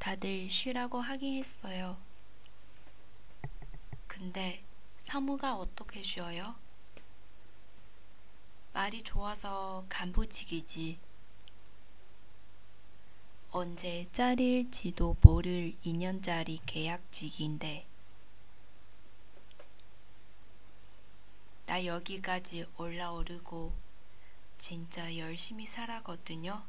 다들 쉬라고 하긴 했어요. 근데 사무가 어떻게 쉬어요? 말이 좋아서 간부직이지. 언제 잘릴지도 모를 2년짜리 계약직인데. 나 여기까지 올라오르고 진짜 열심히 살았거든요.